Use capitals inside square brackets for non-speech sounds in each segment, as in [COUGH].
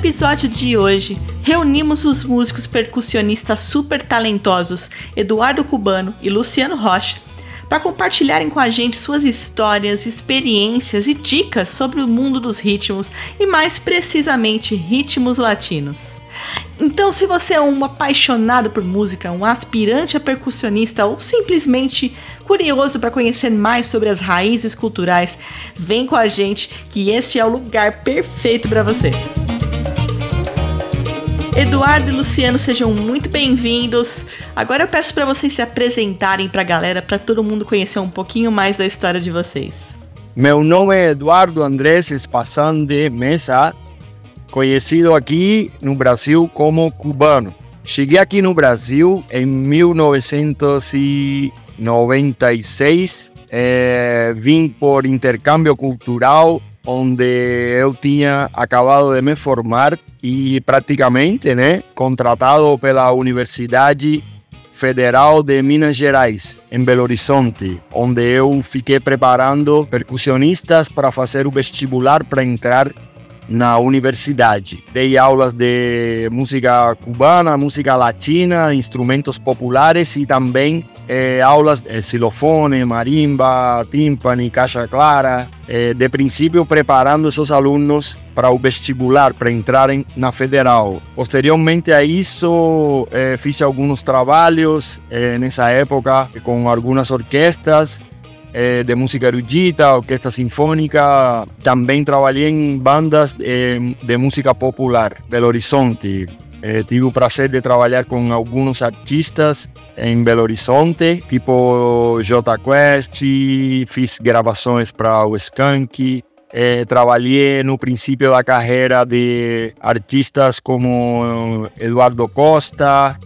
Episódio de hoje, reunimos os músicos percussionistas super talentosos Eduardo Cubano e Luciano Rocha para compartilharem com a gente suas histórias, experiências e dicas sobre o mundo dos ritmos e, mais precisamente, ritmos latinos. Então, se você é um apaixonado por música, um aspirante a percussionista ou simplesmente curioso para conhecer mais sobre as raízes culturais, vem com a gente que este é o lugar perfeito para você. Eduardo e Luciano, sejam muito bem-vindos. Agora eu peço para vocês se apresentarem para a galera, para todo mundo conhecer um pouquinho mais da história de vocês. Meu nome é Eduardo Andrés Espassan de Mesa, conhecido aqui no Brasil como cubano. Cheguei aqui no Brasil em 1996, é, vim por intercâmbio cultural onde eu tinha acabado de me formar e praticamente, né, contratado pela Universidade Federal de Minas Gerais, em Belo Horizonte, onde eu fiquei preparando percussionistas para fazer o vestibular para entrar na universidade. Dei aulas de música cubana, música latina, instrumentos populares e também eh, aulas de xilofone, marimba, tímpani, caixa clara. Eh, de princípio, preparando esses alunos para o vestibular, para entrarem na federal. Posteriormente a isso, eh, fiz alguns trabalhos nessa época com algumas orquestras de música erudita, orquestra sinfônica. Também trabalhei em bandas eh, de música popular, Belo Horizonte. Eh, tive o prazer de trabalhar com alguns artistas em Belo Horizonte, tipo J Quest, fiz gravações para o Skank, eh, trabalhei no princípio da carreira de artistas como Eduardo Costa,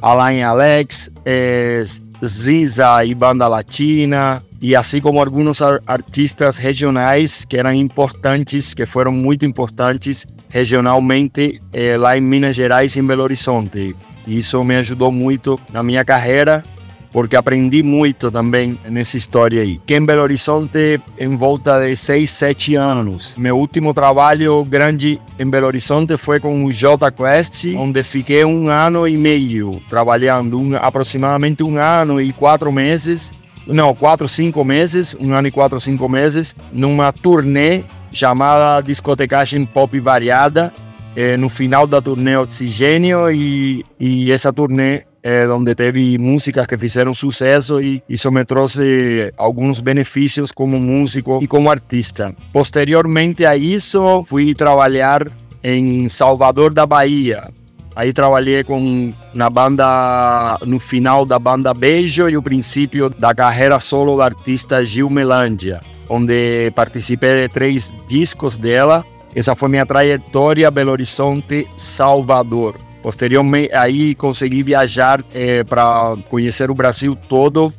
Alain Alex, eh, Ziza e Banda Latina, e assim como alguns artistas regionais que eram importantes, que foram muito importantes regionalmente eh, lá em Minas Gerais e em Belo Horizonte. Isso me ajudou muito na minha carreira, porque aprendi muito também nessa história aí. Que em Belo Horizonte, em volta de 6, 7 anos. Meu último trabalho grande em Belo Horizonte foi com o J Quest, onde fiquei um ano e meio trabalhando, um, aproximadamente um ano e quatro meses não, quatro, cinco meses, um ano e quatro, cinco meses, numa turnê chamada Discotecagem Pop Variada. É, no final da turnê Oxigênio e, e essa turnê é, onde teve músicas que fizeram sucesso e isso me trouxe alguns benefícios como músico e como artista. Posteriormente a isso, fui trabalhar em Salvador da Bahia, Aí trabalhei com na banda no final da banda Beijo e o princípio da carreira solo da artista Gil Melândia, onde participei de três discos dela. Essa foi minha trajetória Belo Horizonte, Salvador. Posteriormente, aí consegui viajar é, para conhecer o Brasil todo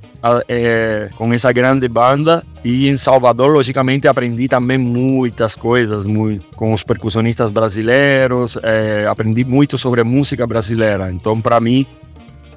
é, com essa grande banda. E em Salvador, logicamente, aprendi também muitas coisas muito, com os percussionistas brasileiros. É, aprendi muito sobre música brasileira. Então, para mim,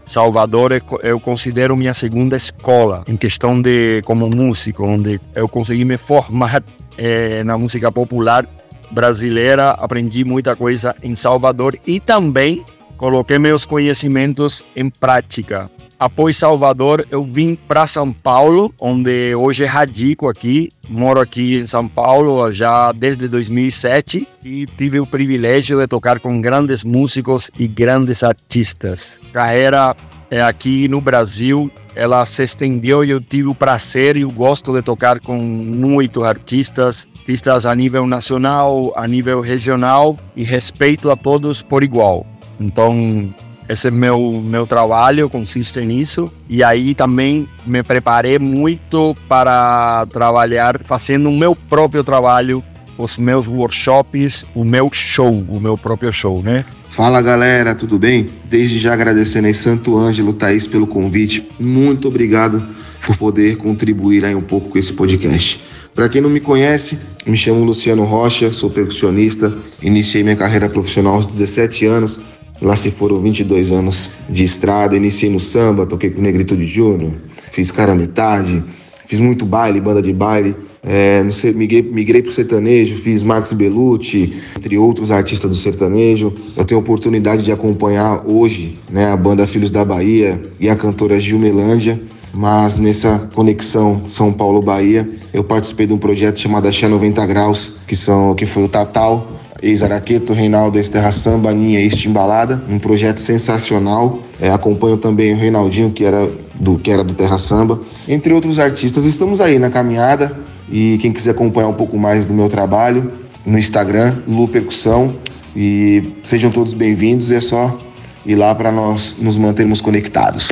Salvador eu considero minha segunda escola em questão de como músico, onde eu consegui me formar é, na música popular brasileira, aprendi muita coisa em Salvador e também coloquei meus conhecimentos em prática. Após Salvador, eu vim para São Paulo, onde hoje radico aqui. Moro aqui em São Paulo já desde 2007 e tive o privilégio de tocar com grandes músicos e grandes artistas. Carreira é, aqui no Brasil, ela se estendeu e eu tive o prazer e o gosto de tocar com muitos artistas, artistas a nível nacional, a nível regional e respeito a todos por igual. Então, esse é meu meu trabalho consiste nisso e aí também me preparei muito para trabalhar fazendo o meu próprio trabalho os meus workshops, o meu show, o meu próprio show, né? Fala galera, tudo bem? Desde já agradecendo aí Santo Ângelo, Thaís pelo convite. Muito obrigado por poder contribuir aí um pouco com esse podcast. Para quem não me conhece, me chamo Luciano Rocha, sou percussionista, iniciei minha carreira profissional aos 17 anos. Lá se foram 22 anos de estrada, iniciei no samba, toquei com Negrito de Júnior, fiz cara metade, fiz muito baile, banda de baile, é, migrei, migrei para o sertanejo, fiz Marcos Belucci, entre outros artistas do sertanejo. Eu tenho a oportunidade de acompanhar hoje né, a banda Filhos da Bahia e a cantora Gil Melândia mas nessa conexão São Paulo-Bahia, eu participei de um projeto chamado Axé 90 Graus, que, são, que foi o Tatal, ex-Araqueto, Reinaldo, ex-Terra Samba, Aninha, ex-Timbalada, um projeto sensacional. É, acompanho também o Reinaldinho, que era, do, que era do Terra Samba, entre outros artistas. Estamos aí na caminhada e quem quiser acompanhar um pouco mais do meu trabalho, no Instagram, Lu Percussão, e sejam todos bem-vindos, é só ir lá para nós nos mantermos conectados.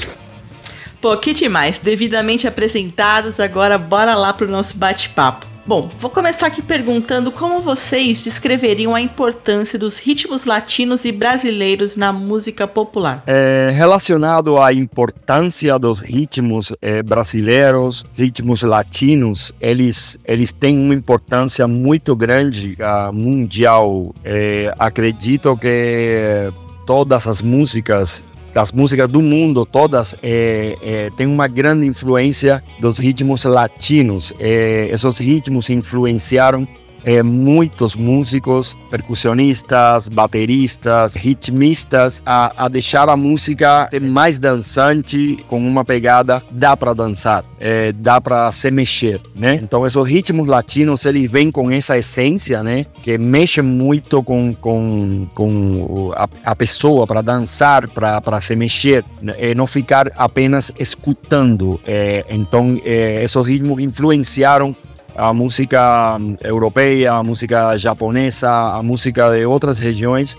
Pô, que demais. Devidamente apresentados, agora bora lá pro nosso bate-papo. Bom, vou começar aqui perguntando como vocês descreveriam a importância dos ritmos latinos e brasileiros na música popular. É, relacionado à importância dos ritmos é, brasileiros, ritmos latinos, eles, eles têm uma importância muito grande uh, mundial. É, acredito que todas as músicas das músicas do mundo todas é, é, tem uma grande influência dos ritmos latinos. É, esses ritmos influenciaram é, muitos músicos, percussionistas, bateristas, ritmistas a, a, deixar a música mais dançante, com uma pegada, dá para dançar, é, dá para se mexer, né? Então esses ritmos latinos, eles vêm com essa essência, né? Que mexe muito com, com, com a, a pessoa para dançar, para se mexer, né? e não ficar apenas escutando. É, então é, esses ritmos influenciaram a música europeia, a música japonesa, a música de outras regiões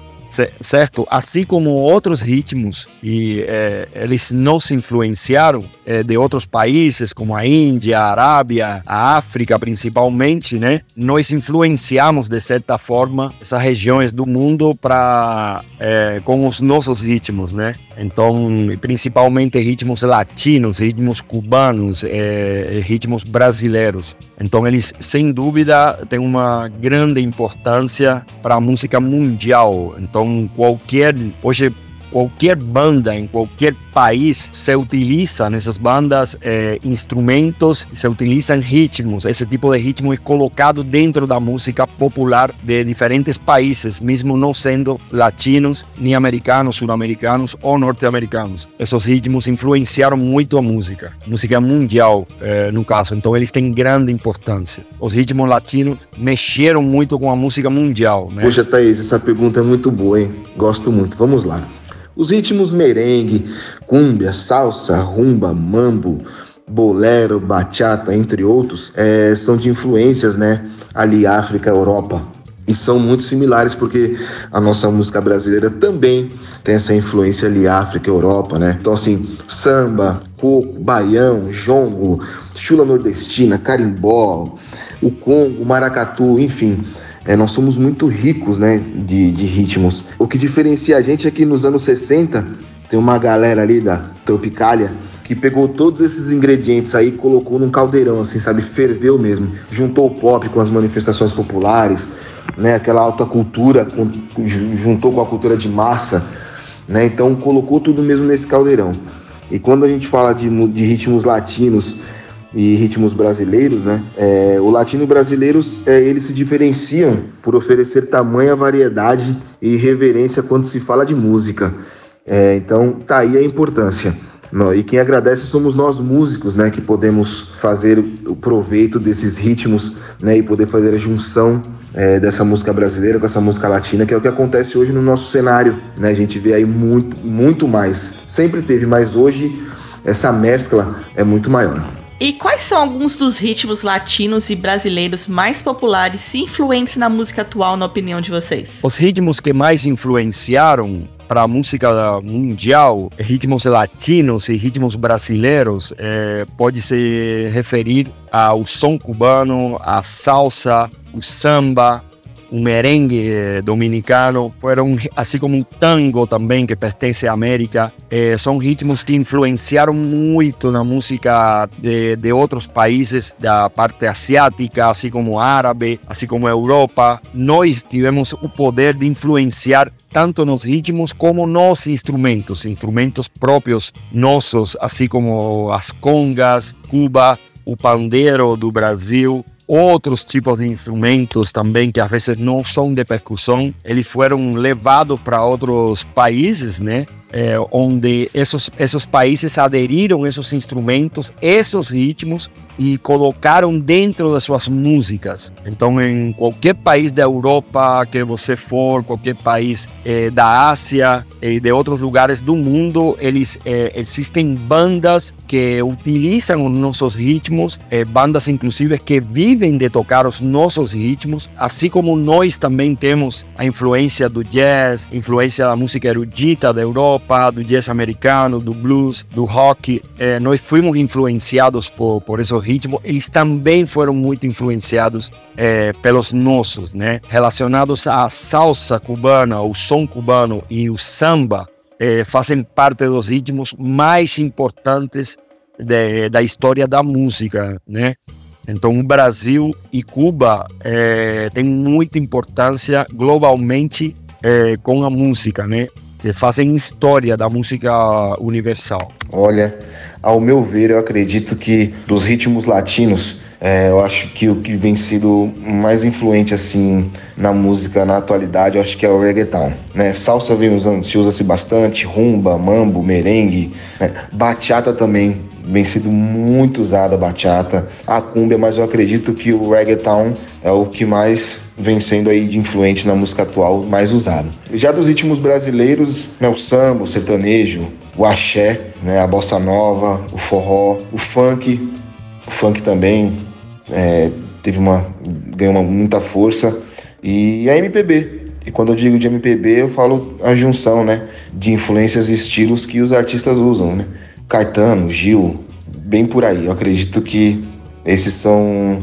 certo? Assim como outros ritmos, e é, eles nos influenciaram é, de outros países, como a Índia, a Arábia, a África principalmente, né? Nós influenciamos, de certa forma, essas regiões do mundo para é, com os nossos ritmos, né? Então, principalmente ritmos latinos, ritmos cubanos, ritmos brasileiros. Então, eles, sem dúvida, têm uma grande importância para a música mundial. Então, qualquer. Hoje, qualquer banda em qualquer país se utiliza nessas bandas eh, instrumentos, se utilizam ritmos. Esse tipo de ritmo é colocado dentro da música popular de diferentes países, mesmo não sendo latinos, nem americanos, sul-americanos ou norte-americanos. Esses ritmos influenciaram muito a música, música mundial, eh, no caso. Então eles têm grande importância. Os ritmos latinos mexeram muito com a música mundial. Né? Poxa, Thaís, essa pergunta é muito boa, hein? Gosto muito. Vamos lá. Os ritmos merengue, cúmbia, salsa, rumba, mambo, bolero, bachata, entre outros, é, são de influências, né? Ali, África, Europa. E são muito similares porque a nossa música brasileira também tem essa influência ali, África, Europa, né? Então, assim, samba, coco, baião, jongo, chula nordestina, carimbó, o congo, maracatu, enfim é, nós somos muito ricos né, de, de ritmos. O que diferencia a gente é que nos anos 60 tem uma galera ali da Tropicália que pegou todos esses ingredientes aí e colocou num caldeirão, assim, sabe? Ferveu mesmo. Juntou o pop com as manifestações populares, né? Aquela alta cultura, com, juntou com a cultura de massa, né? Então colocou tudo mesmo nesse caldeirão. E quando a gente fala de, de ritmos latinos e ritmos brasileiros, né? É, o latino brasileiro, é, eles se diferenciam por oferecer tamanha variedade e reverência quando se fala de música. É, então, tá aí a importância. E quem agradece somos nós músicos, né, que podemos fazer o proveito desses ritmos, né, e poder fazer a junção é, dessa música brasileira com essa música latina, que é o que acontece hoje no nosso cenário, né? A gente vê aí muito, muito mais. Sempre teve, mas hoje essa mescla é muito maior. E quais são alguns dos ritmos latinos e brasileiros mais populares e influentes na música atual, na opinião de vocês? Os ritmos que mais influenciaram para a música mundial, ritmos latinos e ritmos brasileiros, é, pode se referir ao som cubano, à salsa, o samba, o merengue eh, dominicano, foram, assim como o tango também, que pertence à América, eh, são ritmos que influenciaram muito na música de, de outros países da parte asiática, assim como árabe, assim como a Europa. Nós tivemos o poder de influenciar tanto nos ritmos como nos instrumentos, instrumentos próprios nossos, assim como as congas, Cuba, o pandeiro do Brasil, outros tipos de instrumentos também que às vezes não são de percussão, eles foram levados para outros países, né? É, onde esses, países aderiram esses instrumentos, esses ritmos e colocaram dentro das suas músicas. Então, em qualquer país da Europa que você for, qualquer país da Ásia e de outros lugares do mundo, eles é, existem bandas que utilizam os nossos ritmos, bandas inclusive que vivem de tocar os nossos ritmos, assim como nós também temos a influência do jazz, influência da música erudita da Europa do jazz americano, do blues, do rock. É, nós fomos influenciados por, por esse ritmo. Eles também foram muito influenciados é, pelos nossos, né? Relacionados à salsa cubana, o som cubano e o samba, é, fazem parte dos ritmos mais importantes de, da história da música, né? Então, o Brasil e Cuba é, têm muita importância globalmente é, com a música, né? Fazem história da música universal. Olha, ao meu ver, eu acredito que dos ritmos latinos, é, eu acho que o que vem sido mais influente assim na música na atualidade, eu acho que é o reggaeton, né? Salsa vem usando, se usa-se bastante, rumba, mambo, merengue, né? bachata também vem sido muito usada a bachata, a cumbia, mas eu acredito que o reggaeton é o que mais vem sendo aí de influente na música atual, mais usado. Já dos ritmos brasileiros, né, o samba, o sertanejo, o axé, né, a bossa nova, o forró, o funk, o funk também é, teve uma ganhou uma, muita força e a MPB. E quando eu digo de MPB, eu falo a junção, né, de influências e estilos que os artistas usam, né? Caetano, Gil, bem por aí. Eu acredito que esses são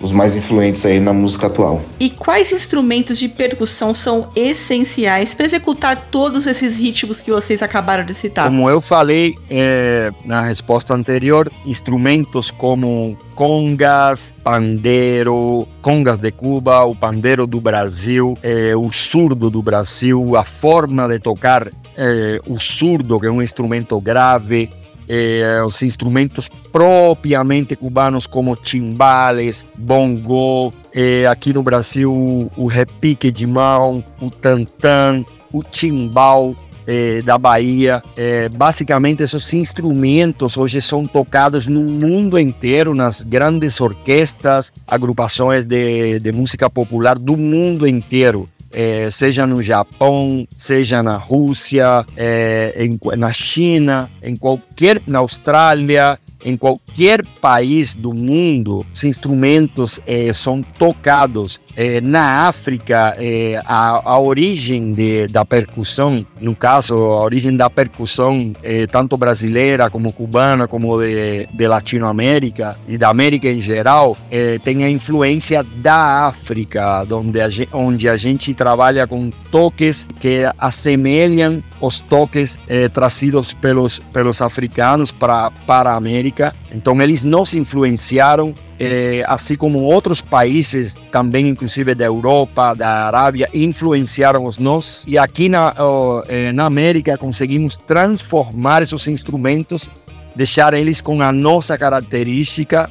os mais influentes aí na música atual. E quais instrumentos de percussão são essenciais para executar todos esses ritmos que vocês acabaram de citar? Como eu falei é, na resposta anterior, instrumentos como congas, pandeiro, congas de Cuba, o pandeiro do Brasil, é, o surdo do Brasil, a forma de tocar é, o surdo, que é um instrumento grave, eh, os instrumentos propriamente cubanos como timbales, bongo, eh, aqui no Brasil o repique de mão, o tantã, o timbal, eh, da Bahia. Eh, basicamente, esses instrumentos hoje são tocados no mundo inteiro, nas grandes orquestras, agrupações de, de música popular do mundo inteiro é, seja no Japão, seja na Rússia, é, em, na China, em qualquer, na Austrália, em qualquer país do mundo, os instrumentos é, são tocados. É, na África, é, a, a, origem de, da percussão, no caso, a origem da percussão, tanto brasileira como cubana, como de, de Latinoamérica e da América em geral, tem a influência da África, onde a, gente, onde a gente trabalha com toques que assemelham os toques trazidos pelos, pelos africanos para, para a América América. Então eles nos influenciaram, eh, assim como outros países também, inclusive da Europa, da Arábia, influenciaram os nós. E aqui na, oh, eh, na América conseguimos transformar esses instrumentos, deixar eles com a nossa característica,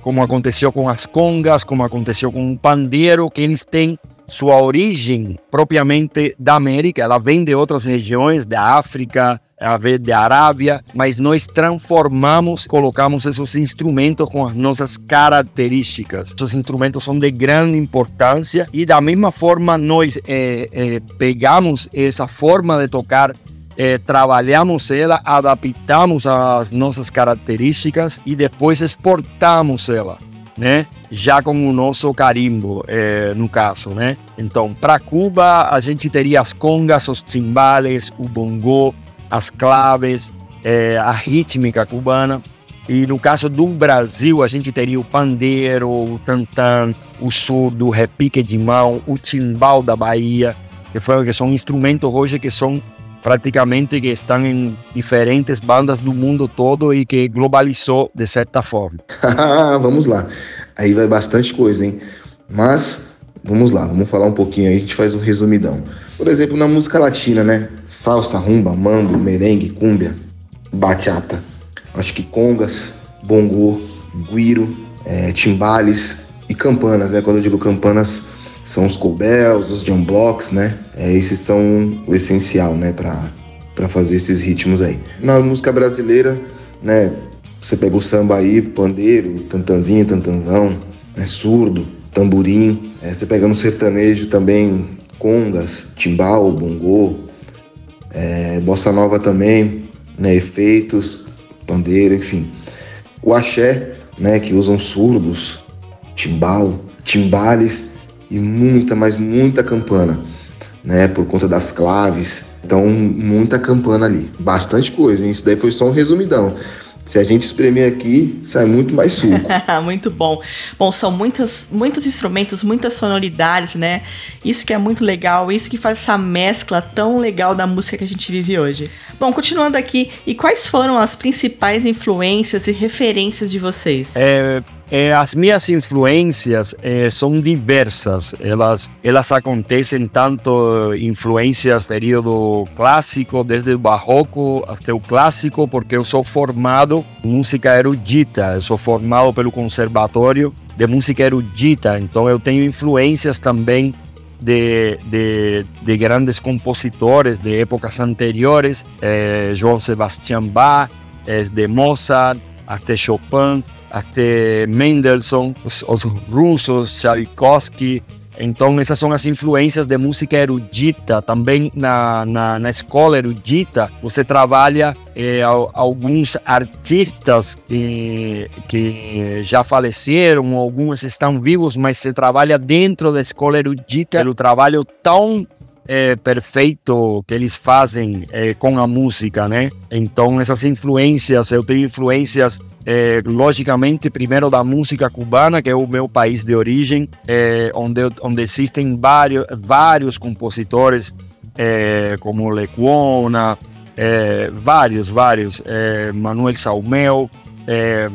como aconteceu com as congas, como aconteceu com o pandeiro, que eles têm sua origem propriamente da América, ela vem de outras regiões, da África, a ver da Arábia, mas nós transformamos, colocamos esses instrumentos com as nossas características. Esses instrumentos são de grande importância e da mesma forma nós é, é, pegamos essa forma de tocar é, trabalhamos ela, adaptamos as nossas características e depois exportamos ela. né? Já com o nosso carimbo, é, no caso, né? Então, para Cuba, a gente teria as congas, os timbales, o bongo, as claves, é, a rítmica cubana. E no caso do Brasil, a gente teria o pandeiro, o tantã, o surdo, o repique de mão, o timbal da Bahia, que, foi, que são instrumentos hoje que são praticamente que estão em diferentes bandas do mundo todo e que globalizou de certa forma. [LAUGHS] vamos lá. Aí vai bastante coisa, hein? Mas vamos lá, vamos falar um pouquinho aí, a gente faz um resumidão. Por exemplo, na música latina, né? Salsa, rumba, mambo, merengue, cúmbia, bachata. Acho que congas, bongo, guiro, é, timbales e campanas, né? Quando eu digo campanas, são os cobels, os jam blocks, né? É, esses são o essencial, né, para fazer esses ritmos aí. Na música brasileira, né, você pega o samba aí, pandeiro, tantanzinho, tantanzão, né, surdo, tamborim. É, você pega no sertanejo também, congas, timbal, bongô, é, bossa nova também, né, efeitos, pandeiro, enfim. O axé, né, que usam surdos, timbal, timbales e muita, mas muita campana, né? Por conta das claves. Então, muita campana ali. Bastante coisa, hein? Isso daí foi só um resumidão. Se a gente espremer aqui, sai muito mais suco. [LAUGHS] muito bom. Bom, são muitos, muitos instrumentos, muitas sonoridades, né? Isso que é muito legal, isso que faz essa mescla tão legal da música que a gente vive hoje. Bom, continuando aqui, e quais foram as principais influências e referências de vocês? É, é, as minhas influências é, são diversas. Elas, elas acontecem tanto influências período clássico, desde o barroco até o clássico, porque eu sou formado em música erudita. Eu sou formado pelo Conservatório de Música Erudita, então eu tenho influências também de, de, de, grandes compositores de épocas anteriores, eh, João Sebastián Bach, eh, de Mozart, até Chopin, até Mendelssohn, os, os russos, Tchaikovsky, então, essas são as influências de música erudita. Também na, na, na escola erudita, você trabalha eh, alguns artistas que, que já faleceram, alguns estão vivos, mas você trabalha dentro da escola erudita. O trabalho tão é, perfeito que eles fazem é, com a música, né? Então essas influências, eu tenho influências é, logicamente, primeiro da música cubana, que é o meu país de origem, é, onde, onde existem vários, vários compositores, é, como Lecuona, é, vários, vários, Manuel Saumel, é,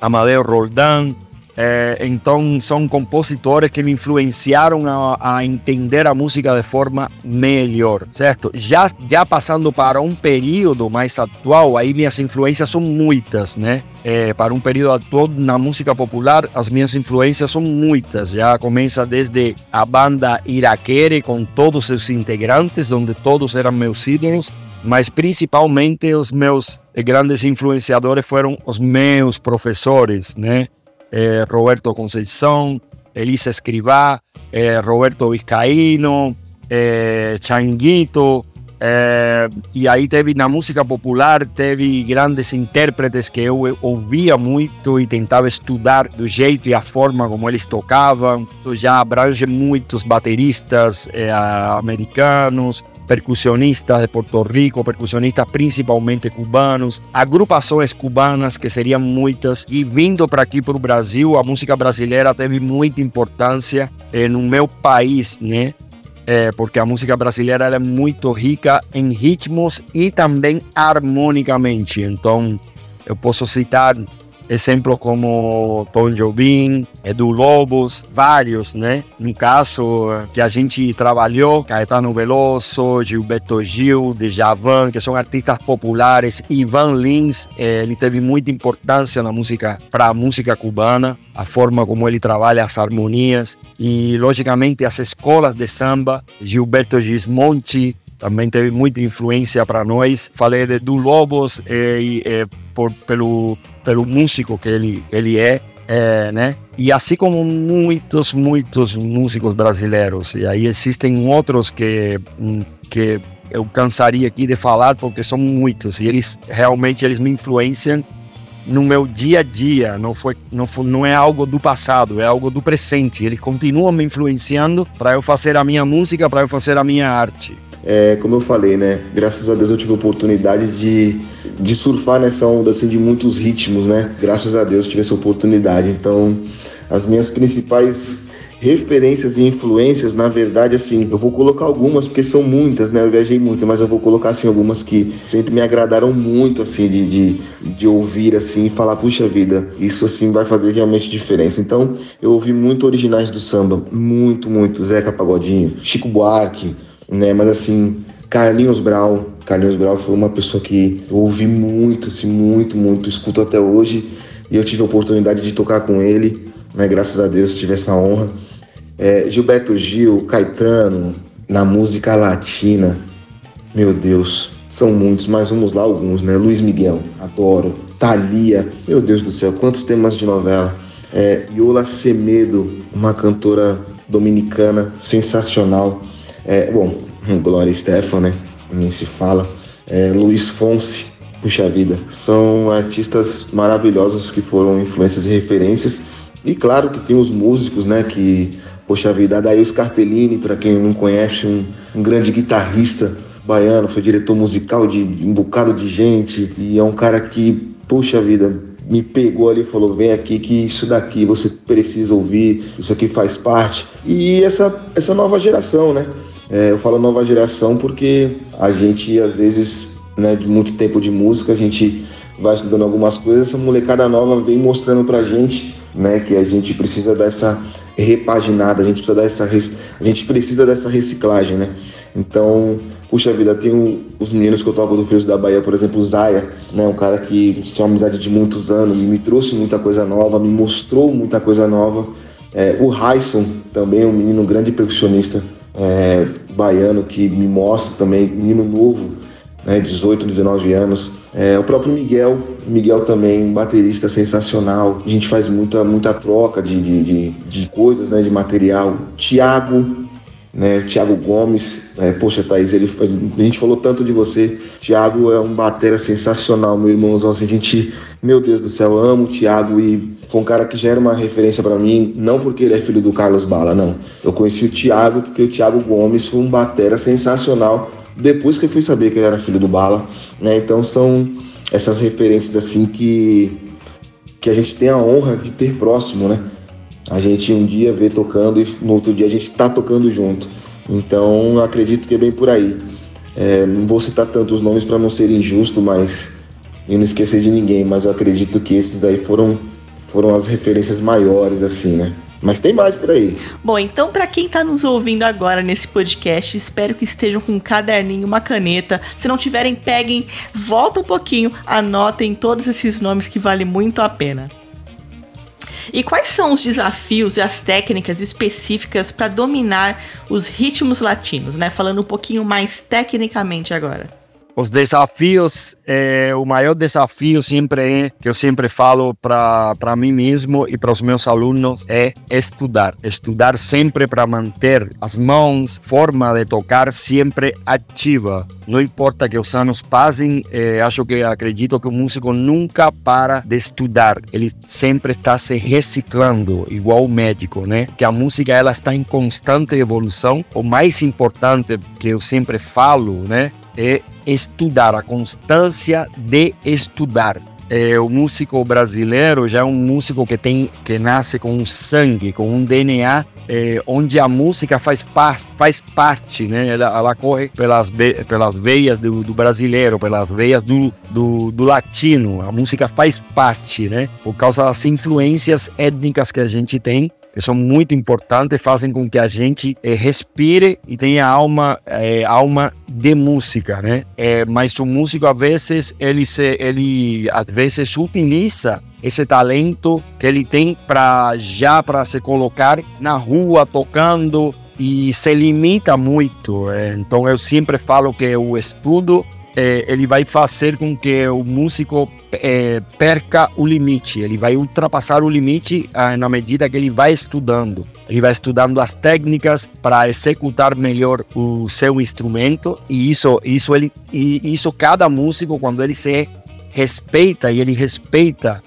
Amadeo Roldán, é, então são compositores que me influenciaram a, a, entender a música de forma melhor, certo? Já, já passando para um período mais atual, aí minhas influências são muitas, né? É, para um período atual na música popular, as minhas influências são muitas. Já começa desde a banda Iraquere com todos seus integrantes, onde todos eram meus ídolos, mas principalmente os meus grandes influenciadores foram os meus professores, né? Eh, Roberto Conceição, Elisa Escrivá, eh, Roberto Vizcaíno, eh, Changuito, eh, e aí teve na música popular, teve grandes intérpretes que eu ouvia muito e tentava estudar do jeito e a forma como eles tocavam. Já abrange muitos bateristas eh, americanos, percusionistas de Porto Rico, percusionistas principalmente cubanos, agrupações cubanas que seriam muitas. E vindo para aqui para o Brasil, a música brasileira teve muita importância eh, no meu país, né? É, porque a música brasileira é muito rica em ritmos e também harmonicamente. Então, eu posso citar exemplos como Tom Jobim, Edu Lobos, vários, né? No caso que a gente trabalhou, Caetano Veloso, Gilberto Gil, Djavan, que são artistas populares, Ivan Lins, eh, ele teve muita importância na música, para a música cubana, a forma como ele trabalha as harmonias e, logicamente, as escolas de samba, Gilberto Gismonti, também teve muita influência para nós. Falei de Du Lobos e, e, por, pelo, pelo músico que ele, ele é, é, né? E assim como muitos, muitos músicos brasileiros. E aí existem outros que, que eu cansaria aqui de falar porque são muitos. E eles realmente eles me influenciam no meu dia a dia, não foi, não foi, não é algo do passado, é algo do presente. Ele continua me influenciando para eu fazer a minha música, para eu fazer a minha arte. É, como eu falei, né? Graças a Deus eu tive a oportunidade de, de surfar nessa onda assim, de muitos ritmos, né? Graças a Deus tive essa oportunidade. Então, as minhas principais referências e influências, na verdade, assim, eu vou colocar algumas, porque são muitas, né? Eu viajei muito, mas eu vou colocar, assim, algumas que sempre me agradaram muito, assim, de, de, de ouvir, assim, e falar, puxa vida, isso, assim, vai fazer realmente diferença. Então, eu ouvi muito originais do samba, muito, muito, Zeca Pagodinho, Chico Buarque, né? Mas, assim, Carlinhos Brown, Carlinhos Brown foi uma pessoa que eu ouvi muito, assim, muito, muito, escuto até hoje, e eu tive a oportunidade de tocar com ele, né? Graças a Deus tive essa honra. É, Gilberto Gil, Caetano, na música latina, meu Deus, são muitos, mas vamos lá alguns, né? Luiz Miguel, adoro. Thalia, meu Deus do céu, quantos temas de novela. É, Yola Semedo, uma cantora dominicana sensacional. É, bom, [LAUGHS] Glória Stefan, né? Nem se fala. É, Luiz Fonse, puxa vida, são artistas maravilhosos que foram influências e referências. E claro que tem os músicos, né? Que Poxa vida, Adair Scarpellini, para quem não conhece, um, um, grande guitarrista baiano, foi diretor musical de, um bocado de gente e é um cara que, poxa vida, me pegou ali e falou: vem aqui que isso daqui você precisa ouvir, isso aqui faz parte. E essa, essa nova geração, né? É, eu falo nova geração porque a gente, às vezes, né, de muito tempo de música, a gente vai estudando algumas coisas, essa molecada nova vem mostrando pra gente, né, que a gente precisa dessa repaginada, a gente precisa dessa, a gente precisa dessa reciclagem, né? Então, puxa vida, tem os meninos que eu toco do Filhos da Bahia, por exemplo, o Zaya, né? Um cara que tem uma amizade de muitos anos me trouxe muita coisa nova, me mostrou muita coisa nova. É, o Raison, também um menino grande percussionista é, baiano que me mostra também, menino novo, né, 18, 19 anos. É, o próprio Miguel, Miguel também, baterista sensacional. A gente faz muita, muita troca de, de, de, de coisas, né, de material. Tiago, né, Tiago Gomes, né, poxa, Thaís, ele, a gente falou tanto de você. Tiago é um batera sensacional, meu irmãozão. Assim, a gente, meu Deus do céu, amo o Tiago e foi um cara que já era uma referência para mim, não porque ele é filho do Carlos Bala, não. Eu conheci o Tiago porque o Tiago Gomes foi um batera sensacional depois que eu fui saber que ele era filho do Bala, né? Então são essas referências assim que que a gente tem a honra de ter próximo, né? A gente um dia vê tocando e no outro dia a gente tá tocando junto. Então acredito que é bem por aí. É, não vou citar tantos nomes para não ser injusto, mas e não esquecer de ninguém, mas eu acredito que esses aí foram foram as referências maiores assim, né? Mas tem mais por aí. Bom, então para quem tá nos ouvindo agora nesse podcast, espero que estejam com um caderninho, uma caneta. Se não tiverem, peguem, volta um pouquinho, anotem todos esses nomes que vale muito a pena. E quais são os desafios e as técnicas específicas para dominar os ritmos latinos, né? Falando um pouquinho mais tecnicamente agora. Os desafios, é, o maior desafio sempre é, que eu sempre falo para mim mesmo e para os meus alunos, é estudar. Estudar sempre para manter as mãos, forma de tocar sempre ativa. Não importa que os anos passem, é, acho que acredito que o músico nunca para de estudar. Ele sempre está se reciclando, igual o médico, né? Que a música ela está em constante evolução. O mais importante que eu sempre falo, né? É estudar, a constância de estudar. É, o músico brasileiro já é um músico que tem que nasce com um sangue, com um DNA, é, onde a música faz, par, faz parte, né? Ela, ela corre pelas, pelas veias do, do brasileiro, pelas veias do, do, do, latino. A música faz parte, né? Por causa das influências étnicas que a gente tem que são muito importantes, fazem com que a gente é, respire e tenha alma, é, alma de música, né? É, mas o músico, às vezes, ele, se, ele às vezes utiliza esse talento que ele tem para já para se colocar na rua tocando e se limita muito. Então eu sempre falo que o estudo é, ele vai fazer com que o músico é, perca o limite, ele vai ultrapassar o limite ah, na medida que ele vai estudando. Ele vai estudando as técnicas para executar melhor o seu instrumento e isso, isso ele, e isso cada músico quando ele se respeita e ele respeita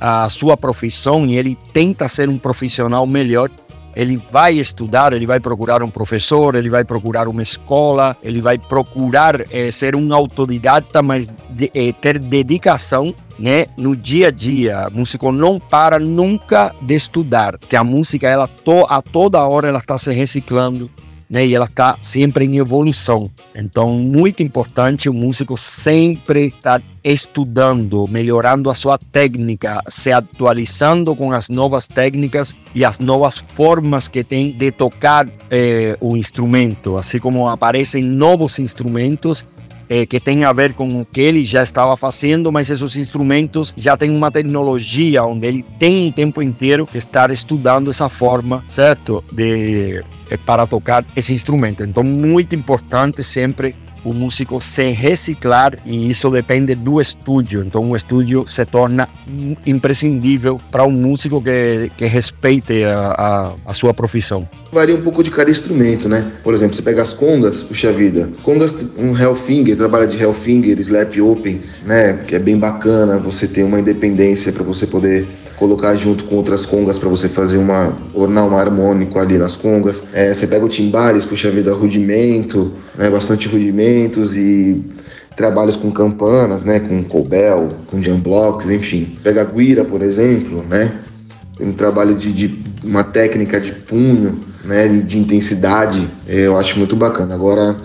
a sua profissão e ele tenta ser um profissional melhor, ele vai estudar, ele vai procurar um professor, ele vai procurar uma escola, ele vai procurar é, ser um autodidata, mas de, é, ter dedicação né, no dia a dia. O músico não para nunca de estudar, que a música ela to, a toda hora ela está se reciclando, né? E ela está sempre em evolução. Então, muito importante o músico sempre estar tá estudando, melhorando a sua técnica, se atualizando com as novas técnicas e as novas formas que tem de tocar eh, o instrumento, assim como aparecem novos instrumentos eh, que tem a ver com o que ele já estava fazendo, mas esses instrumentos já têm uma tecnologia onde ele tem o tempo inteiro que estar estudando essa forma, certo? De eh, para tocar esse instrumento. Então, muito importante sempre o músico se reciclar e isso depende do estúdio. Então o estúdio se torna imprescindível para um músico que, que respeite a, a, a, sua profissão. Varia um pouco de cada instrumento, né? Por exemplo, você pega as congas, puxa vida. Congas, um Hellfinger, trabalha de Hellfinger, Slap Open, né? Que é bem bacana, você tem uma independência para você poder colocar junto com outras congas para você fazer uma ornar um harmônico ali nas congas. É, você pega o timbales, puxa vida, rudimento, né, bastante e trabalhos com campanas, né, com cobel, com jam blocks, enfim. Pega a guira, por exemplo, né, um trabalho de, de uma técnica de punho, né, de intensidade, é, eu acho muito bacana. Agora,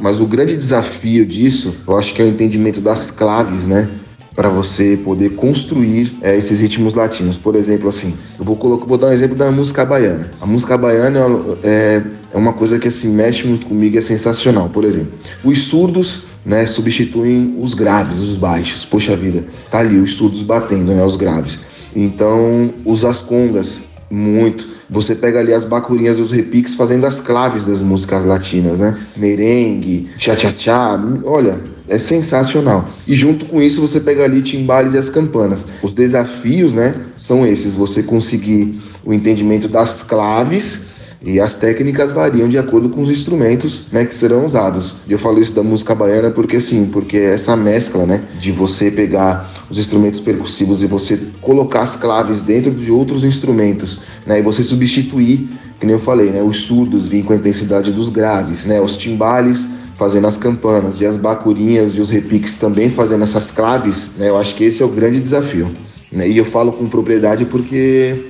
mas o grande desafio disso, eu acho que é o entendimento das claves, né? Para você poder construir é, esses ritmos latinos. Por exemplo, assim, eu vou colocar, vou dar um exemplo da música baiana. A música baiana é, é uma coisa que assim mexe muito comigo, é sensacional. Por exemplo, os surdos né, substituem os graves, os baixos. Poxa vida, tá ali os surdos batendo, né, os graves. Então, os as congas muito. Você pega ali as bacurinhas e os repiques fazendo as claves das músicas latinas, né? Merengue, tchá-tchá-tchá, olha, é sensacional. E junto com isso você pega ali timbales e as campanas. Os desafios, né, são esses, você conseguir o entendimento das claves e as técnicas variam de acordo com os instrumentos né, que serão usados. E eu falo isso da música baiana porque sim, porque essa mescla né, de você pegar os instrumentos percussivos e você colocar as claves dentro de outros instrumentos né, e você substituir, que nem eu falei, né, os surdos vêm com a intensidade dos graves, né, os timbales fazendo as campanas e as bacurinhas e os repiques também fazendo essas claves, né, eu acho que esse é o grande desafio. Né, e eu falo com propriedade porque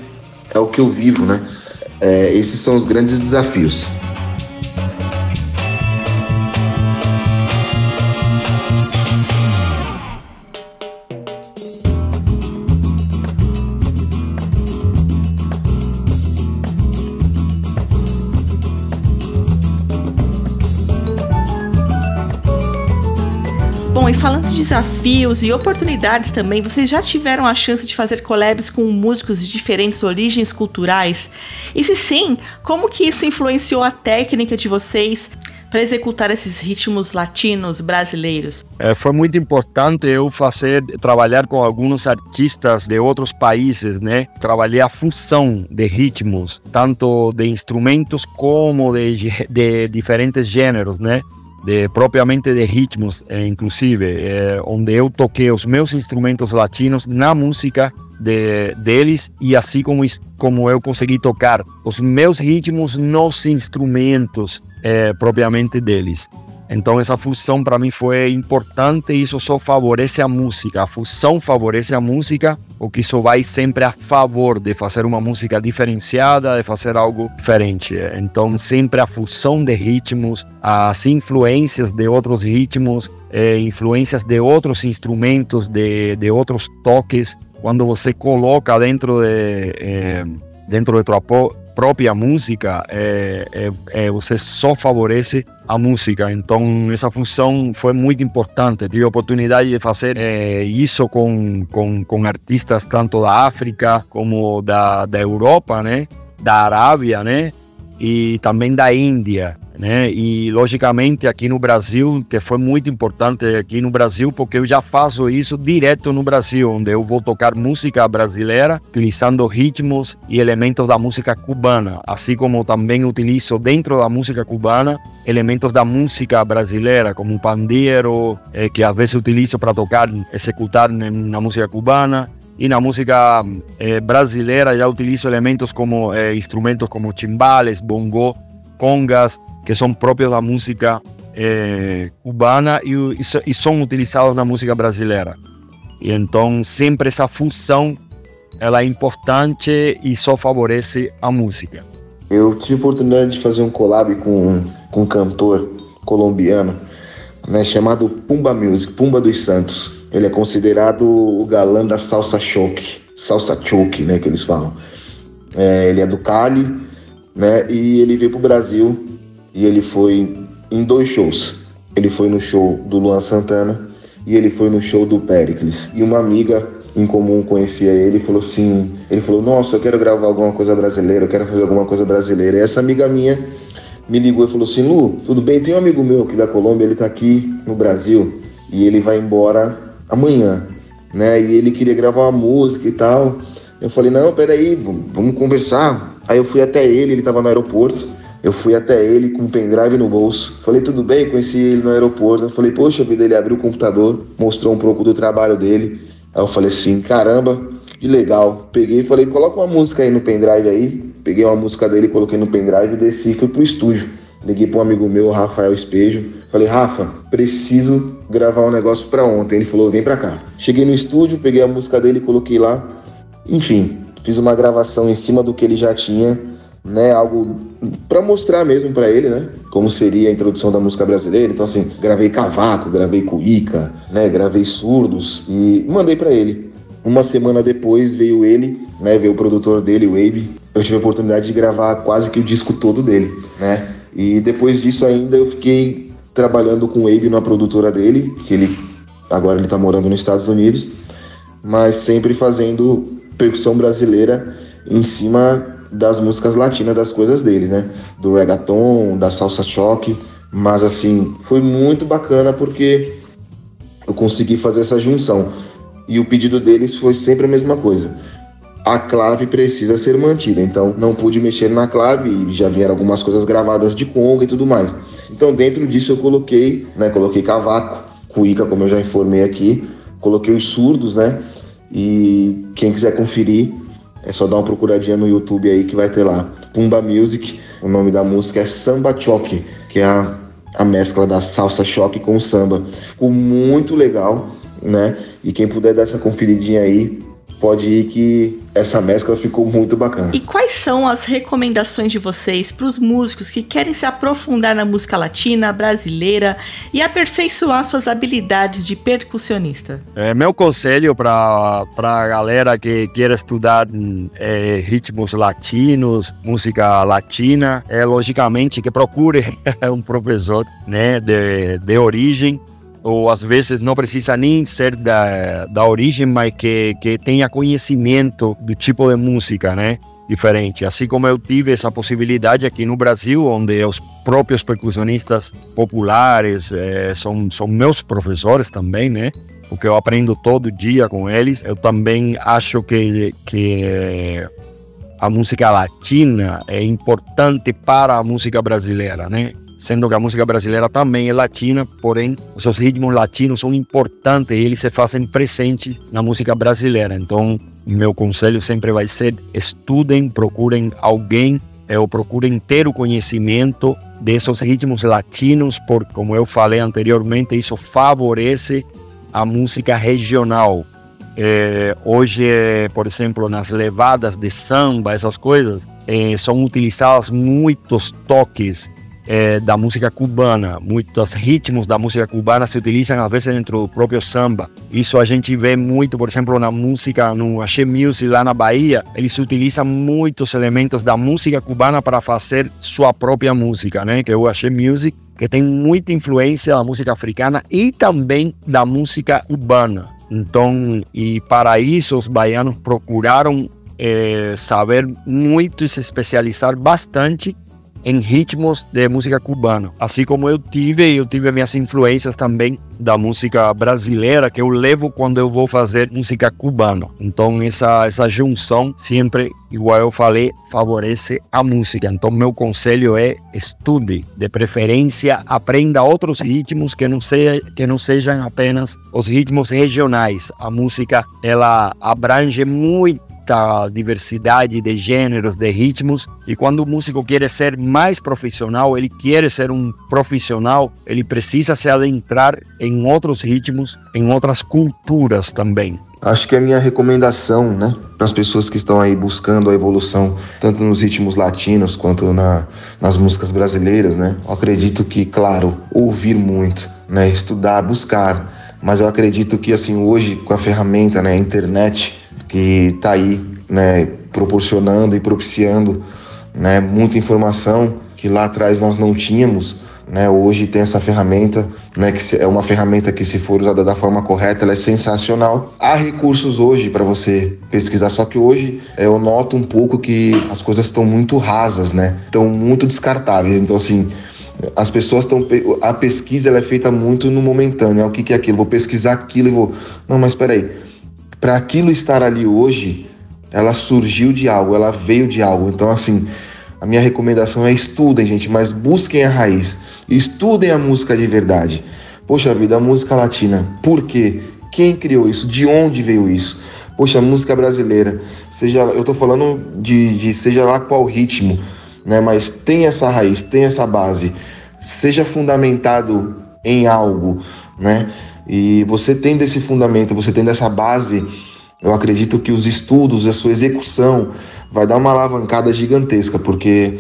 é o que eu vivo, né? É, esses são os grandes desafios. Desafios e oportunidades também, vocês já tiveram a chance de fazer collabs com músicos de diferentes origens culturais? E se sim, como que isso influenciou a técnica de vocês para executar esses ritmos latinos brasileiros? É, foi muito importante eu fazer trabalhar com alguns artistas de outros países, né? Trabalhei a fusão de ritmos, tanto de instrumentos como de, de diferentes gêneros, né? De propriamente de ritmos, eh, inclusive, eh, onde eu toquei os meus instrumentos latinos na música de, deles e assim como, como eu consegui tocar os meus ritmos nos instrumentos eh, propriamente deles. Então essa fusão para mim foi importante e isso só favorece a música. A fusão favorece a música, o que isso vai sempre a favor de fazer uma música diferenciada, de fazer algo diferente. Então sempre a fusão de ritmos, as influências de outros ritmos, eh, influências de outros instrumentos, de, de outros toques, quando você coloca dentro de eh, dentro de tua própria música, é, é, é, você só favorece a música. Então, essa função foi muito importante. Tive a oportunidade de fazer isso com, artistas tanto da África como da, Europa, da Arábia? E também da Índia. né? E logicamente aqui no Brasil, que foi muito importante aqui no Brasil, porque eu já faço isso direto no Brasil, onde eu vou tocar música brasileira, utilizando ritmos e elementos da música cubana, assim como também utilizo dentro da música cubana elementos da música brasileira, como o pandeiro, eh, que às vezes utilizo para tocar, executar na música cubana. E na música eh, brasileira já utilizo elementos como eh, instrumentos como timbales, bongo, congas, que são próprios da música eh, cubana e, e, são utilizados na música brasileira. E então sempre essa função ela é importante e só favorece a música. Eu tive a oportunidade de fazer um collab com, com um cantor colombiano né, chamado Pumba Music, Pumba dos Santos. Ele é considerado o galã da salsa choque, salsa choque, né, que eles falam. É, ele é do Cali, né, e ele veio pro Brasil e ele foi em dois shows. Ele foi no show do Luan Santana e ele foi no show do Pericles. E uma amiga em comum conhecia ele e falou assim: ele falou, nossa, eu quero gravar alguma coisa brasileira, eu quero fazer alguma coisa brasileira. E essa amiga minha me ligou e falou assim: Lu, tudo bem? Tem um amigo meu aqui da Colômbia, ele tá aqui no Brasil e ele vai embora amanhã, né? E ele queria gravar uma música e tal. Eu falei: não, peraí, vamos conversar. Aí eu fui até ele, ele tava no aeroporto. Eu fui até ele com um pendrive no bolso. Falei, tudo bem? Conheci ele no aeroporto. Eu falei, poxa vida, ele abriu o computador, mostrou um pouco do trabalho dele. Aí eu falei assim, caramba, que legal. Peguei e falei, coloca uma música aí no pendrive aí. Peguei uma música dele, coloquei no pendrive desci e fui pro estúdio. Liguei para um amigo meu, Rafael Espejo. Falei, Rafa, preciso gravar um negócio para ontem. Ele falou, vem pra cá. Cheguei no estúdio, peguei a música dele, coloquei lá. Enfim, fiz uma gravação em cima do que ele já tinha, né? Algo para mostrar mesmo para ele, né? Como seria a introdução da música brasileira. Então, assim, gravei cavaco, gravei cuíca, né? Gravei surdos e mandei para ele. Uma semana depois veio ele, né? Veio o produtor dele, o Abe. Eu tive a oportunidade de gravar quase que o disco todo dele, né? E depois disso ainda eu fiquei trabalhando com o Abe na produtora dele, que ele agora ele tá morando nos Estados Unidos, mas sempre fazendo percussão brasileira em cima das músicas latinas, das coisas dele, né? Do reggaeton, da salsa choque. Mas assim, foi muito bacana porque eu consegui fazer essa junção. E o pedido deles foi sempre a mesma coisa. A clave precisa ser mantida, então não pude mexer na clave e já vieram algumas coisas gravadas de conga e tudo mais. Então dentro disso eu coloquei, né, coloquei cavaco, cuíca, como eu já informei aqui, coloquei os surdos, né? E quem quiser conferir, é só dar uma procuradinha no YouTube aí que vai ter lá. Pumba Music, o nome da música é Samba Choque, que é a, a mescla da salsa choque com samba. Ficou muito legal, né? E quem puder dar essa conferidinha aí, pode ir que essa mescla ficou muito bacana. E quais são as recomendações de vocês para os músicos que querem se aprofundar na música latina, brasileira e aperfeiçoar suas habilidades de percussionista? É, meu conselho para a galera que quer estudar é, ritmos latinos, música latina, é logicamente que procure [LAUGHS] um professor né, de, de origem ou às vezes não precisa nem ser da, da origem, mas que, que tenha conhecimento do tipo de música, né? Diferente. Assim como eu tive essa possibilidade aqui no Brasil, onde os próprios percussionistas populares eh, são, são meus professores também, né? Porque eu aprendo todo dia com eles. Eu também acho que, que a música latina é importante para a música brasileira, né? Sendo que a música brasileira também é latina, porém os seus ritmos latinos são importantes e eles se fazem presentes na música brasileira. Então, meu conselho sempre vai ser: estudem, procurem alguém é, ou procurem ter o conhecimento desses ritmos latinos, porque, como eu falei anteriormente, isso favorece a música regional. É, hoje, por exemplo, nas levadas de samba, essas coisas, é, são utilizados muitos toques é, da música cubana. Muitos ritmos da música cubana se utilizam às vezes dentro do próprio samba. Isso a gente vê muito, por exemplo, na música, no Axé Music lá na Bahia. Eles utilizam muitos elementos da música cubana para fazer sua própria música, né? Que é o Axé Music, que tem muita influência da música africana e também da música cubana. Então, e para isso os baianos procuraram é, saber muito e se especializar bastante em ritmos de música cubana. Assim como eu tive, eu tive minhas influências também da música brasileira que eu levo quando eu vou fazer música cubana. Então essa essa junção sempre, igual eu falei, favorece a música. Então meu conselho é estude, de preferência aprenda outros ritmos que não seja, que não sejam apenas os ritmos regionais. A música ela abrange muito muita diversidade de gêneros, de ritmos. E quando o músico quer ser mais profissional, ele quer ser um profissional, ele precisa se adentrar em outros ritmos, em outras culturas também. Acho que é a minha recomendação, né, para as pessoas que estão aí buscando a evolução, tanto nos ritmos latinos quanto na, nas músicas brasileiras, né? Eu acredito que, claro, ouvir muito, né, estudar, buscar, mas eu acredito que assim hoje com a ferramenta, né, a internet, que está aí, né, proporcionando e propiciando, né, muita informação que lá atrás nós não tínhamos, né? Hoje tem essa ferramenta, né, que é uma ferramenta que se for usada da forma correta, ela é sensacional. Há recursos hoje para você pesquisar, só que hoje é, eu noto um pouco que as coisas estão muito rasas, né? Estão muito descartáveis. Então assim, as pessoas estão a pesquisa ela é feita muito no momentâneo. É o que que é aquilo? Vou pesquisar aquilo e vou. Não, mas espera aí para aquilo estar ali hoje, ela surgiu de algo, ela veio de algo. Então, assim, a minha recomendação é estudem, gente, mas busquem a raiz. Estudem a música de verdade. Poxa vida, a música latina, por quê? Quem criou isso? De onde veio isso? Poxa, música brasileira, seja, eu tô falando de, de seja lá qual ritmo, né? Mas tem essa raiz, tem essa base. Seja fundamentado em algo, né? E você tendo esse fundamento, você tendo essa base, eu acredito que os estudos, a sua execução vai dar uma alavancada gigantesca, porque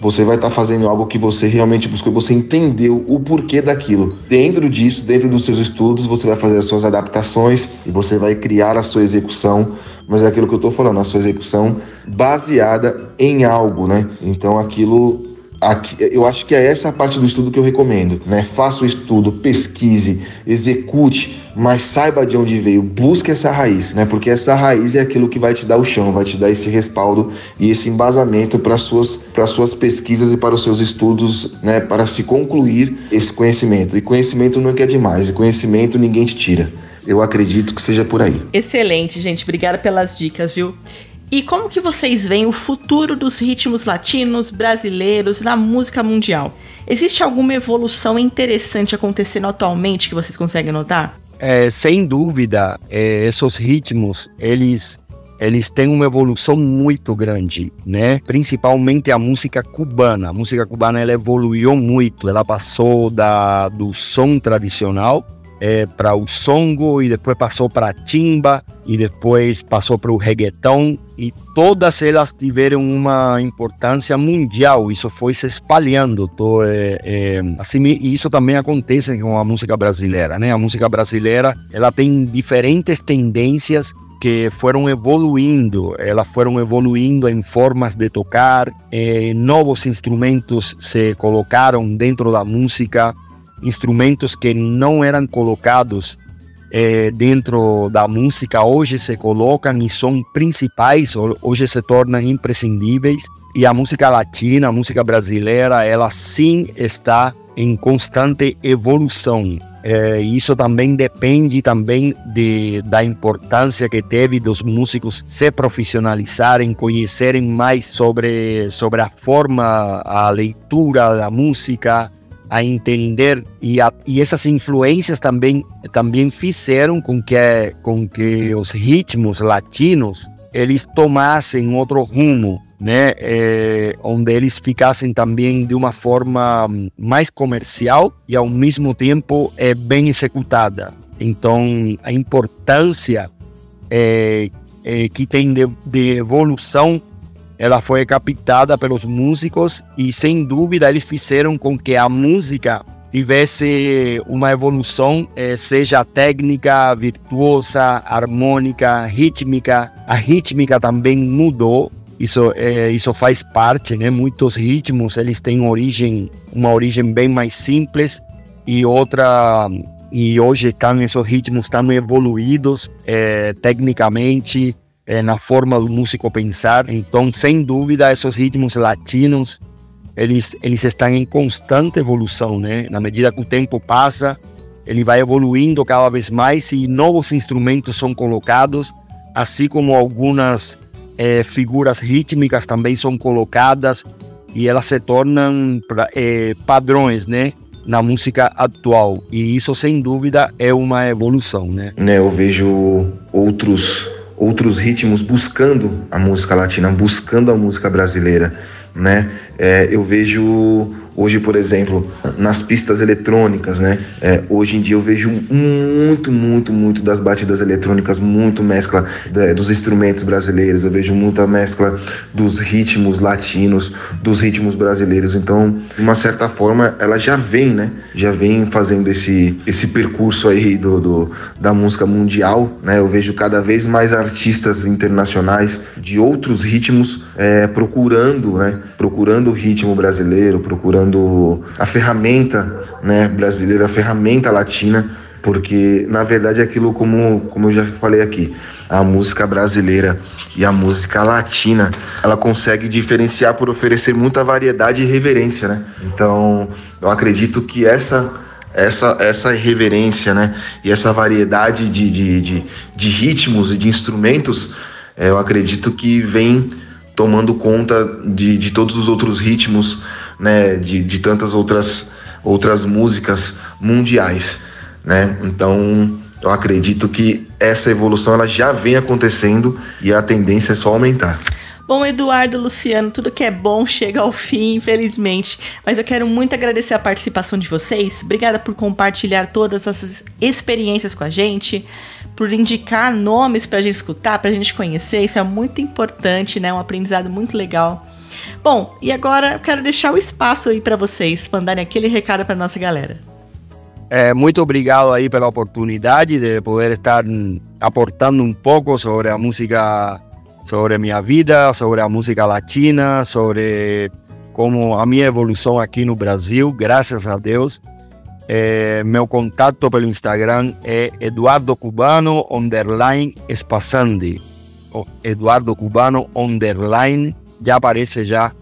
você vai estar tá fazendo algo que você realmente buscou, você entendeu o porquê daquilo. Dentro disso, dentro dos seus estudos, você vai fazer as suas adaptações e você vai criar a sua execução, mas é aquilo que eu estou falando, a sua execução baseada em algo, né? Então aquilo Aqui, eu acho que é essa parte do estudo que eu recomendo, né? Faça o estudo, pesquise, execute, mas saiba de onde veio, busque essa raiz, né? Porque essa raiz é aquilo que vai te dar o chão, vai te dar esse respaldo e esse embasamento para suas para suas pesquisas e para os seus estudos, né? Para se concluir esse conhecimento. E conhecimento não é demais, e conhecimento ninguém te tira. Eu acredito que seja por aí. Excelente, gente. Obrigada pelas dicas, viu? E como que vocês veem o futuro dos ritmos latinos, brasileiros na música mundial? Existe alguma evolução interessante acontecendo atualmente que vocês conseguem notar? É, sem dúvida, é, esses ritmos, eles eles têm uma evolução muito grande, né? Principalmente a música cubana. A música cubana ela evoluiu muito. Ela passou da do som tradicional é, para o songo e depois passou para a timba e depois passou para o reggaeton e todas elas tiveram uma importância mundial. Isso foi se espalhando. Tô, é, é, assim, e isso também acontece com a música brasileira, né? A música brasileira ela tem diferentes tendências que foram evoluindo, elas foram evoluindo em formas de tocar, eh, novos instrumentos se colocaram dentro da música, instrumentos que não eram colocados é, dentro da música hoje se colocam e são principais, hoje se tornam imprescindíveis. E a música latina, a música brasileira, ela sim está em constante evolução. É, isso também depende também de, da importância que teve dos músicos se profissionalizarem, conhecerem mais sobre, sobre a forma, a leitura da música, a entender e, a, e essas influências também também fizeram com que com que os ritmos latinos eles tomassem outro rumo, né, é, onde eles ficassem também de uma forma mais comercial e ao mesmo tempo é bem executada. Então a importância é, é que tem de, de evolução ela foi captada pelos músicos e sem dúvida eles fizeram com que a música tivesse uma evolução, eh, seja técnica, virtuosa, harmônica, rítmica. A rítmica também mudou. Isso, eh, isso faz parte, né? Muitos ritmos eles têm origem, uma origem bem mais simples e outra e hoje estão esses ritmos estão evoluídos eh, tecnicamente é, na forma do músico pensar. Então, sem dúvida, esses ritmos latinos eles, eles estão em constante evolução, né? Na medida que o tempo passa, ele vai evoluindo cada vez mais e novos instrumentos são colocados, assim como algumas é, figuras rítmicas também são colocadas e elas se tornam é, padrões, né? Na música atual. E isso, sem dúvida, é uma evolução, né? né eu vejo outros, outros ritmos buscando a música latina, buscando a música brasileira, né? É, eu vejo Hoje, por exemplo, nas pistas eletrônicas, né? É, hoje em dia eu vejo muito, muito, muito das batidas eletrônicas, muito mescla dos instrumentos brasileiros, eu vejo muita mescla dos ritmos latinos, dos ritmos brasileiros. Então, de uma certa forma, ela já vem, né? Já vem fazendo esse, esse percurso aí do, do da música mundial, né? Eu vejo cada vez mais artistas internacionais de outros ritmos é, procurando, né? Procurando o ritmo brasileiro, procurando usando a ferramenta né, brasileira, a ferramenta latina, porque na verdade aquilo como, como eu já falei aqui, a música brasileira e a música latina, ela consegue diferenciar por oferecer muita variedade e reverência, né? Então, eu acredito que essa essa, essa reverência, né? E essa variedade de, de, de, de ritmos e de instrumentos, é, eu acredito que vem tomando conta de, de todos os outros ritmos né, de, de tantas outras, outras músicas mundiais, né? Então, eu acredito que essa evolução ela já vem acontecendo e a tendência é só aumentar. Bom, Eduardo, Luciano, tudo que é bom chega ao fim, infelizmente. Mas eu quero muito agradecer a participação de vocês. Obrigada por compartilhar todas essas experiências com a gente, por indicar nomes para a gente escutar, para a gente conhecer. Isso é muito importante, né? Um aprendizado muito legal. Bom, e agora eu quero deixar o espaço aí para vocês mandarem aquele recado para nossa galera. É, muito obrigado aí pela oportunidade de poder estar aportando um pouco sobre a música, sobre a minha vida, sobre a música latina, sobre como a minha evolução aqui no Brasil, graças a Deus. É, meu contato pelo Instagram é Eduardo Cubano underline Espassandi. Eduardo Cubano underline já aparece já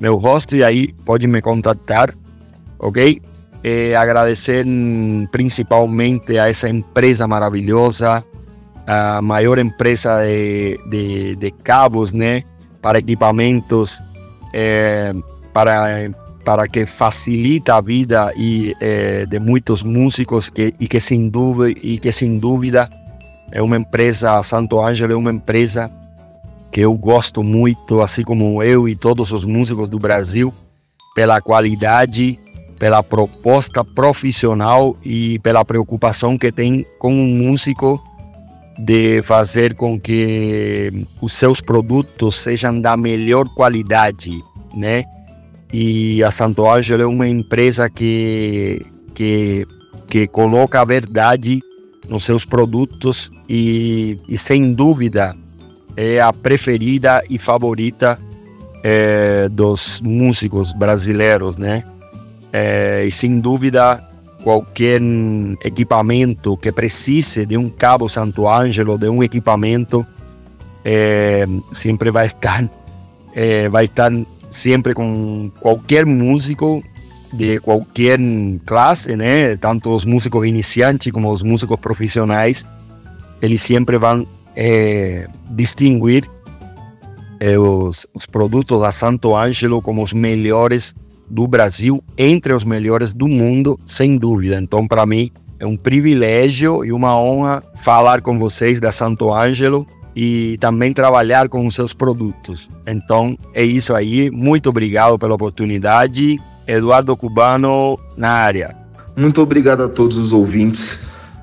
meu rosto e aí pode me contactar, ok? E agradecer principalmente a essa empresa maravilhosa, a maior empresa de, de, de cabos, né? Para equipamentos, é, para, para que facilita a vida e, é, de muitos músicos que, e, que sem dúvida, e que sem dúvida é uma empresa, Santo Ângelo é uma empresa que eu gosto muito, assim como eu e todos os músicos do Brasil, pela qualidade, pela proposta profissional e pela preocupação que tem com um músico de fazer com que os seus produtos sejam da melhor qualidade, né? E a Santo Ângelo é uma empresa que, que, que coloca a verdade nos seus produtos e, e sem dúvida é a preferida e favorita é, dos músicos brasileiros, né? É, e sem dúvida, qualquer equipamento que precise de um cabo Santo Ângelo, de um equipamento, é, sempre vai estar, é, vai estar sempre com qualquer músico de qualquer classe, né? Tanto os músicos iniciantes como os músicos profissionais, eles sempre vão é, distinguir é, os, os, produtos da Santo Ângelo como os melhores do Brasil, entre os melhores do mundo, sem dúvida. Então, para mim, é um privilégio e uma honra falar com vocês da Santo Ângelo e também trabalhar com os seus produtos. Então, é isso aí. Muito obrigado pela oportunidade. Eduardo Cubano na área. Muito obrigado a todos os ouvintes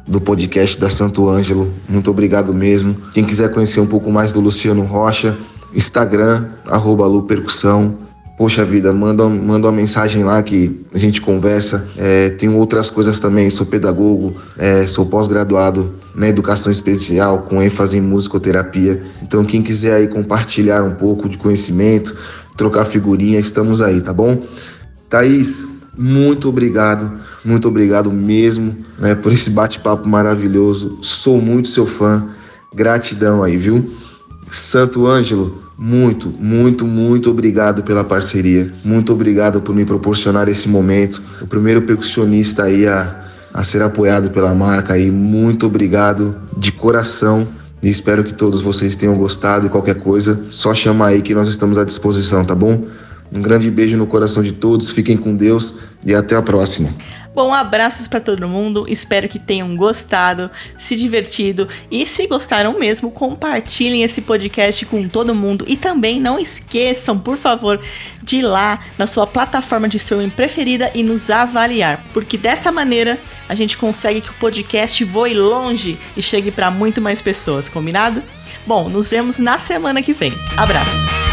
do podcast da Santo Ângelo. Muito obrigado mesmo. Quem quiser conhecer um pouco mais do Luciano Rocha, Instagram, arroba Lu Percussão. Poxa vida, manda, manda uma mensagem lá que a gente conversa. É, tenho outras coisas também, sou pedagogo, é, sou pós-graduado na educação especial, com ênfase em musicoterapia. Então, quem quiser aí compartilhar um pouco de conhecimento, trocar figurinha, estamos aí, tá bom? Thaís, muito obrigado, muito obrigado mesmo né, por esse bate-papo maravilhoso. Sou muito seu fã. Gratidão aí, viu? Santo Ângelo, muito, muito, muito obrigado pela parceria. Muito obrigado por me proporcionar esse momento. O primeiro percussionista aí a, a ser apoiado pela marca aí. Muito obrigado de coração. E espero que todos vocês tenham gostado e qualquer coisa, só chamar aí que nós estamos à disposição, tá bom? Um grande beijo no coração de todos, fiquem com Deus e até a próxima. Bom, abraços para todo mundo. Espero que tenham gostado, se divertido e se gostaram mesmo, compartilhem esse podcast com todo mundo e também não esqueçam, por favor, de ir lá na sua plataforma de streaming preferida e nos avaliar, porque dessa maneira a gente consegue que o podcast voe longe e chegue para muito mais pessoas, combinado? Bom, nos vemos na semana que vem. Abraços.